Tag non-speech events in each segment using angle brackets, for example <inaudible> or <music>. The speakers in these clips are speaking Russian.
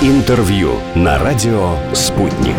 Интервью на радио «Спутник».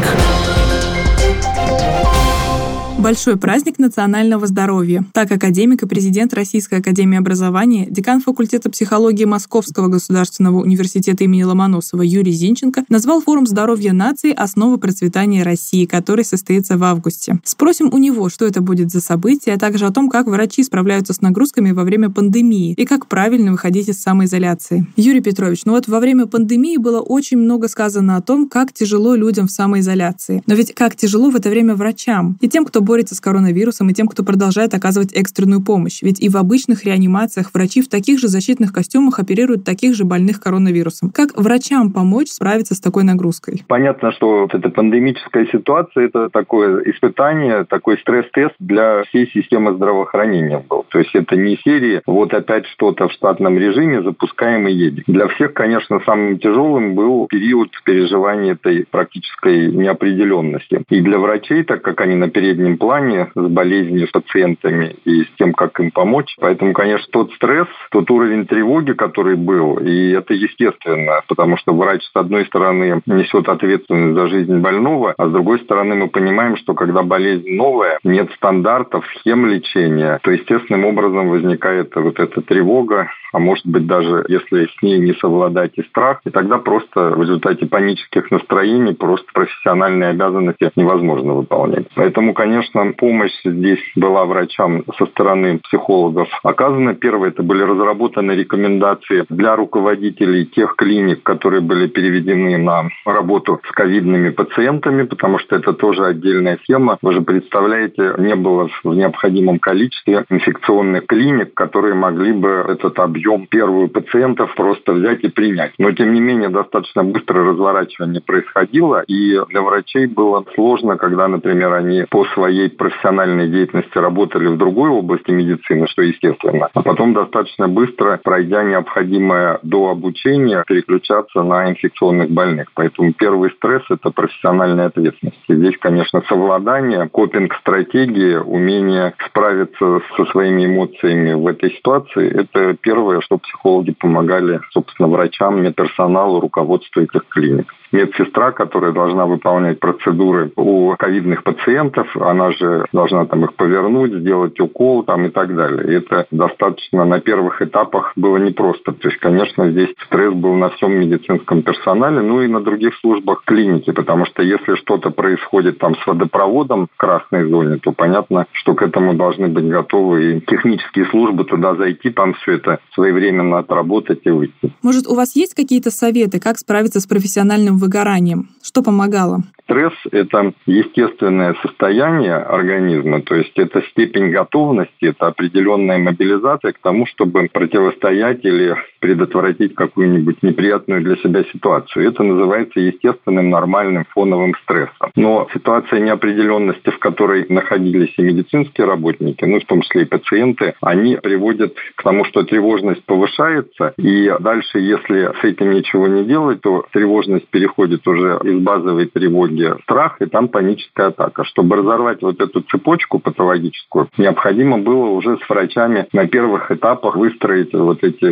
Большой праздник национального здоровья. Так академик и президент Российской академии образования, декан факультета психологии Московского государственного университета имени Ломоносова Юрий Зинченко назвал форум здоровья нации «Основы процветания России», который состоится в августе. Спросим у него, что это будет за событие, а также о том, как врачи справляются с нагрузками во время пандемии и как правильно выходить из самоизоляции. Юрий Петрович, ну вот во время пандемии было очень много сказано о том, как тяжело людям в самоизоляции. Но ведь как тяжело в это время врачам и тем, кто борется с коронавирусом, и тем, кто продолжает оказывать экстренную помощь. Ведь и в обычных реанимациях врачи в таких же защитных костюмах оперируют таких же больных коронавирусом. Как врачам помочь справиться с такой нагрузкой? Понятно, что вот эта пандемическая ситуация – это такое испытание, такой стресс-тест для всей системы здравоохранения был. То есть это не серии «вот опять что-то в штатном режиме, запускаем и едем». Для всех, конечно, самым тяжелым был период переживания этой практической неопределенности. И для врачей, так как они на переднем плане с болезнью, пациентами и с тем, как им помочь. Поэтому, конечно, тот стресс, тот уровень тревоги, который был, и это естественно, потому что врач, с одной стороны, несет ответственность за жизнь больного, а с другой стороны, мы понимаем, что когда болезнь новая, нет стандартов, схем лечения, то естественным образом возникает вот эта тревога, а может быть даже, если с ней не совладать и страх, и тогда просто в результате панических настроений просто профессиональные обязанности невозможно выполнять. Поэтому, конечно, помощь здесь была врачам со стороны психологов оказана. Первое, это были разработаны рекомендации для руководителей тех клиник, которые были переведены на работу с ковидными пациентами, потому что это тоже отдельная тема. Вы же представляете, не было в необходимом количестве инфекционных клиник, которые могли бы этот объем объем первую пациентов просто взять и принять. Но, тем не менее, достаточно быстро разворачивание происходило, и для врачей было сложно, когда, например, они по своей профессиональной деятельности работали в другой области медицины, что естественно, а потом достаточно быстро, пройдя необходимое до обучения, переключаться на инфекционных больных. Поэтому первый стресс – это профессиональная ответственность. И здесь, конечно, совладание, копинг-стратегии, умение справиться со своими эмоциями в этой ситуации – это первое первое, что психологи помогали, собственно, врачам, медперсоналу, руководству этих клиник медсестра, которая должна выполнять процедуры у ковидных пациентов, она же должна там их повернуть, сделать укол там и так далее. И это достаточно на первых этапах было непросто. То есть, конечно, здесь стресс был на всем медицинском персонале, ну и на других службах клиники, потому что если что-то происходит там с водопроводом в красной зоне, то понятно, что к этому должны быть готовы и технические службы туда зайти, там все это своевременно отработать и выйти. Может, у вас есть какие-то советы, как справиться с профессиональным выгоранием? Что помогало? Стресс – это естественное состояние организма, то есть это степень готовности, это определенная мобилизация к тому, чтобы противостоять или предотвратить какую-нибудь неприятную для себя ситуацию. Это называется естественным нормальным фоновым стрессом. Но ситуация неопределенности, в которой находились и медицинские работники, ну в том числе и пациенты, они приводят к тому, что тревожность повышается, и дальше, если с этим ничего не делать, то тревожность переходит уже из базовой тревоги где страх и там паническая атака. Чтобы разорвать вот эту цепочку патологическую, необходимо было уже с врачами на первых этапах выстроить вот эти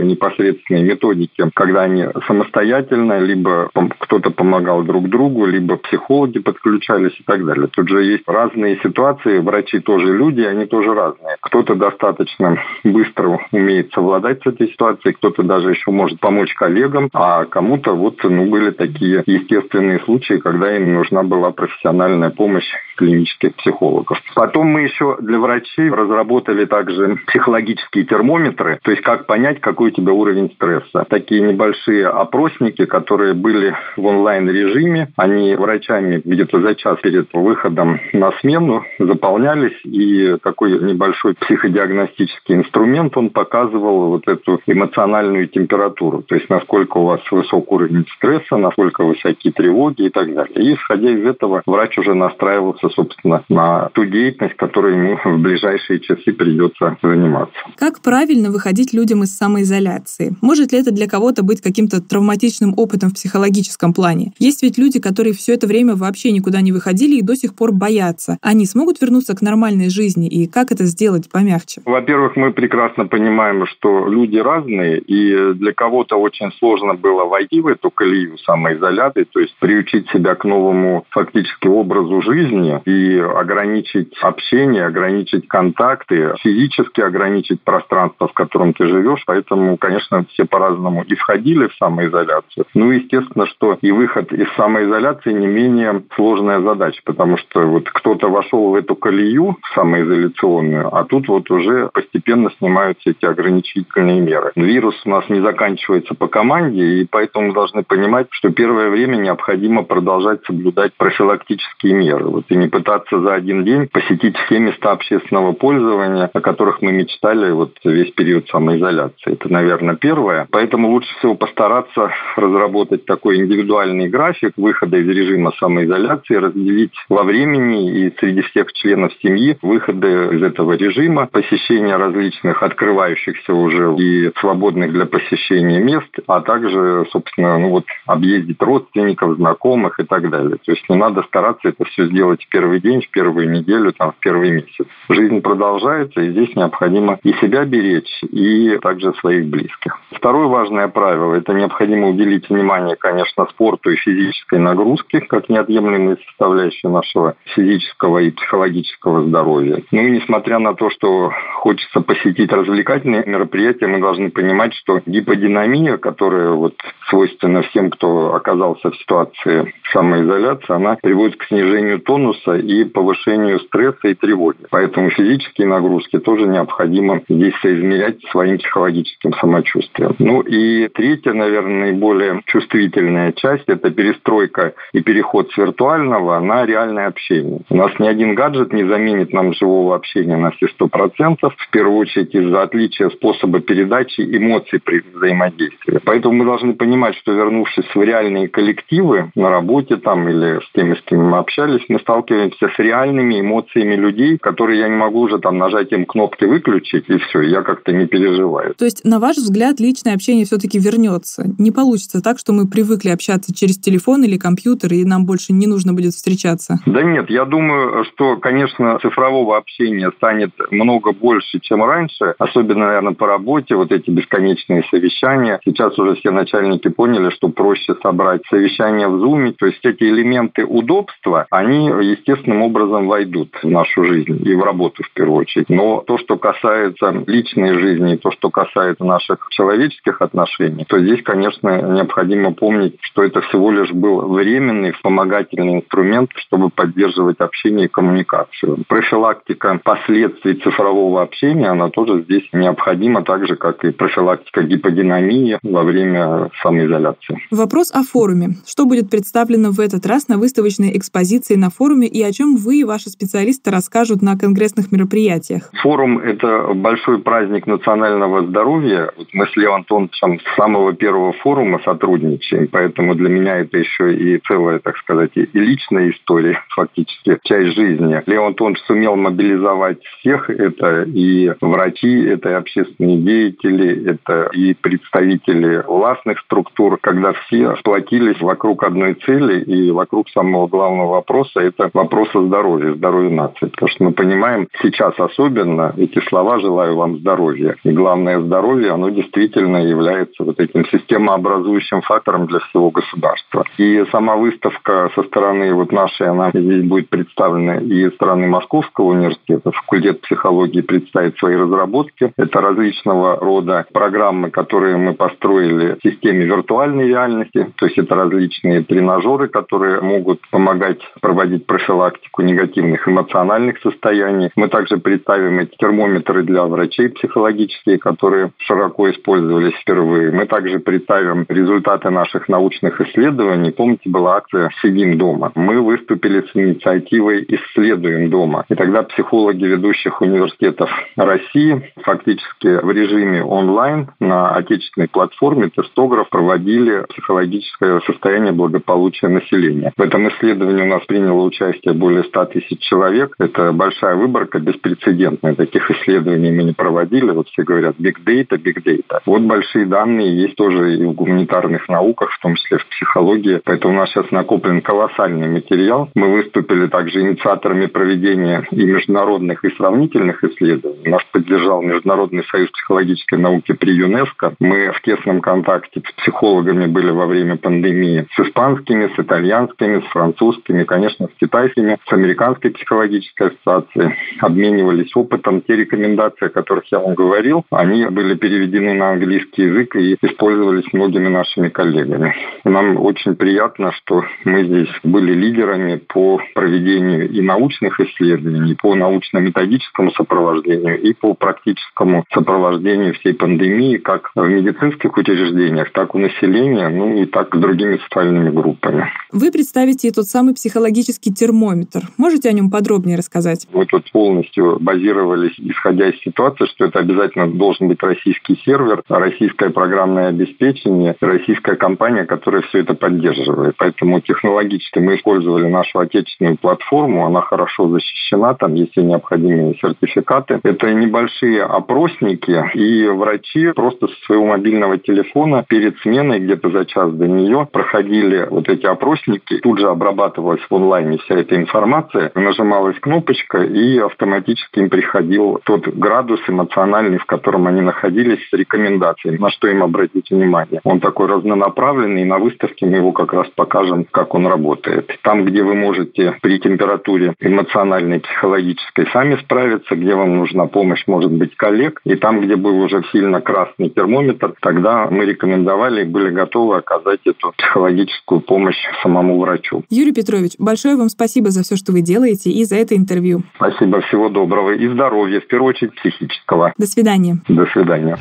непосредственные методики, когда они самостоятельно, либо кто-то помогал друг другу, либо психологи подключались и так далее. Тут же есть разные ситуации, врачи тоже люди, они тоже разные. Кто-то достаточно быстро умеет совладать с этой ситуацией, кто-то даже еще может помочь коллегам, а кому-то вот ну, были такие естественные случаи, когда им нужна была профессиональная помощь клинических психологов. Потом мы еще для врачей разработали также психологические термометры, то есть как понять, какой у тебя уровень стресса. Такие небольшие опросники, которые были в онлайн-режиме, они врачами где-то за час перед выходом на смену заполнялись, и такой небольшой психодиагностический инструмент, он показывал вот эту эмоциональную температуру, то есть насколько у вас высок уровень стресса, насколько высоки тревоги и так далее. И исходя из этого врач уже настраивался настроиться, собственно, на ту деятельность, которой ему <laughs> в ближайшие часы придется заниматься. Как правильно выходить людям из самоизоляции? Может ли это для кого-то быть каким-то травматичным опытом в психологическом плане? Есть ведь люди, которые все это время вообще никуда не выходили и до сих пор боятся. Они смогут вернуться к нормальной жизни? И как это сделать помягче? Во-первых, мы прекрасно понимаем, что люди разные, и для кого-то очень сложно было войти в эту колею самоизоляции, то есть приучить себя к новому фактически образу жизни и ограничить общение, ограничить контакты, физически ограничить пространство, в котором ты живешь. Поэтому, конечно, все по-разному и входили в самоизоляцию. Ну, естественно, что и выход из самоизоляции не менее сложная задача, потому что вот кто-то вошел в эту колею самоизоляционную, а тут вот уже постепенно снимаются эти ограничительные меры. Вирус у нас не заканчивается по команде, и поэтому должны понимать, что первое время необходимо продолжать соблюдать профилактические меры. Вот и не пытаться за один день посетить все места общественного пользования, о которых мы мечтали вот весь период самоизоляции. Это, наверное, первое. Поэтому лучше всего постараться разработать такой индивидуальный график выхода из режима самоизоляции, разделить во времени и среди всех членов семьи выходы из этого режима, посещение различных открывающихся уже и свободных для посещения мест, а также, собственно, ну вот объездить родственников, знакомых и так далее. То есть не надо стараться это все сделать первый день, в первую неделю, там, в первый месяц. Жизнь продолжается, и здесь необходимо и себя беречь, и также своих близких. Второе важное правило – это необходимо уделить внимание, конечно, спорту и физической нагрузке, как неотъемлемой составляющей нашего физического и психологического здоровья. Ну и несмотря на то, что хочется посетить развлекательные мероприятия, мы должны понимать, что гиподинамия, которая вот свойственна всем, кто оказался в ситуации самоизоляции, она приводит к снижению тонуса и повышению стресса и тревоги. Поэтому физические нагрузки тоже необходимо здесь соизмерять своим психологическим самочувствием. Ну и третья, наверное, наиболее чувствительная часть – это перестройка и переход с виртуального на реальное общение. У нас ни один гаджет не заменит нам живого общения на все сто процентов, в первую очередь из-за отличия способа передачи эмоций при взаимодействии. Поэтому мы должны понимать, что вернувшись в реальные коллективы на работе там или с теми, с кем мы общались, мы сталкиваемся с реальными эмоциями людей, которые я не могу уже там нажатием кнопки выключить, и все, я как-то не переживаю. То есть, на ваш взгляд, личное общение все-таки вернется? Не получится так, что мы привыкли общаться через телефон или компьютер, и нам больше не нужно будет встречаться? Да нет, я думаю, что, конечно, цифрового общения станет много больше, чем раньше, особенно, наверное, по работе, вот эти бесконечные совещания. Сейчас уже все начальники поняли, что проще собрать совещание в Zoom, то есть эти элементы удобства, они естественным образом войдут в нашу жизнь и в работу в первую очередь. Но то, что касается личной жизни, то, что касается наших человеческих отношений, то здесь, конечно, необходимо помнить, что это всего лишь был временный вспомогательный инструмент, чтобы поддерживать общение и коммуникацию. Профилактика последствий цифрового общения, она тоже здесь необходима, так же, как и профилактика гиподинамии во время самоизоляции. Вопрос о форуме. Что будет представлено в этот раз на выставочной экспозиции на форуме и о чем вы и ваши специалисты расскажут на конгрессных мероприятиях? Форум – это большой праздник национального здоровья. Вот мы с Лео Антоновичем с самого первого форума сотрудничаем, поэтому для меня это еще и целая, так сказать, и личная история, <laughs> фактически, часть жизни. Лео Антонович сумел мобилизовать всех, это и врачи, это и общественные деятели, это и представители властных структур, когда все сплотились вокруг одной цели и вокруг самого главного вопроса – это вопрос о здоровье, здоровье нации. Потому что мы понимаем, сейчас особенно эти слова «желаю вам здоровья». И главное здоровье, оно действительно является вот этим системообразующим фактором для всего государства. И сама выставка со стороны вот нашей, она здесь будет представлена и со стороны Московского университета, факультет психологии представит свои разработки. Это различного рода программы, которые мы построили в системе виртуальной реальности, то есть это различные тренажеры, которые могут помогать проводить профилактику негативных эмоциональных состояний. Мы также представим эти термометры для врачей психологические, которые широко использовались впервые. Мы также представим результаты наших научных исследований. Помните, была акция «Сидим дома». Мы выступили с инициативой «Исследуем дома». И тогда психологи ведущих университетов России фактически в режиме онлайн на отечественной платформе тестограф проводили психологическое состояние благополучия населения. В этом исследовании у нас приняло участие участие более 100 тысяч человек. Это большая выборка, беспрецедентная. Таких исследований мы не проводили. Вот все говорят big data, big data. Вот большие данные есть тоже и в гуманитарных науках, в том числе в психологии. Поэтому у нас сейчас накоплен колоссальный материал. Мы выступили также инициаторами проведения и международных, и сравнительных исследований. Нас поддержал Международный союз психологической науки при ЮНЕСКО. Мы в тесном контакте с психологами были во время пандемии, с испанскими, с итальянскими, с французскими, конечно, с китайскими, с американской психологической ассоциацией. Обменивались опытом. Те рекомендации, о которых я вам говорил, они были переведены на английский язык и использовались многими нашими коллегами. Нам очень приятно, что мы здесь были лидерами по проведению и научных исследований, по научно-методическому сопровождению, и по практическому сопровождению всей пандемии, как в медицинских учреждениях, так и у населения, ну и так и другими социальными группами. Вы представите тот самый психологический термометр. Можете о нем подробнее рассказать? Мы тут полностью базировались, исходя из ситуации, что это обязательно должен быть российский сервер, российское программное обеспечение, российская компания, которая все это поддерживает. Поэтому технологически мы использовали нашу отечественную платформу, она хорошо защищена, там есть все необходимые сертификаты. Это небольшие опросники, и врачи просто со своего мобильного телефона перед сменой, где-то за час до нее, проходили вот эти опросники, тут же обрабатывалась в онлайне вся эта информация, нажималась кнопочка, и автоматически им приходил тот градус эмоциональный, в котором они находились, с рекомендациями, на что им обратить внимание. Он такой разнонаправленный, и на выставке мы его как раз покажем, как он работает. Там, где вы можете при температуре эмоциональной, психологической сами справиться, где вам нужна помощь, может быть, коллег, и там, где был уже сильно красный термометр, тогда мы рекомендовали и были готовы оказать эту психологическую помощь самому врачу. Юрий Петрович, большое вам спасибо за все, что вы делаете и за это интервью. Спасибо, всего доброго и здоровья, в первую очередь психического. До свидания. До свидания.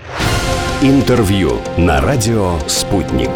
Интервью на радио «Спутник».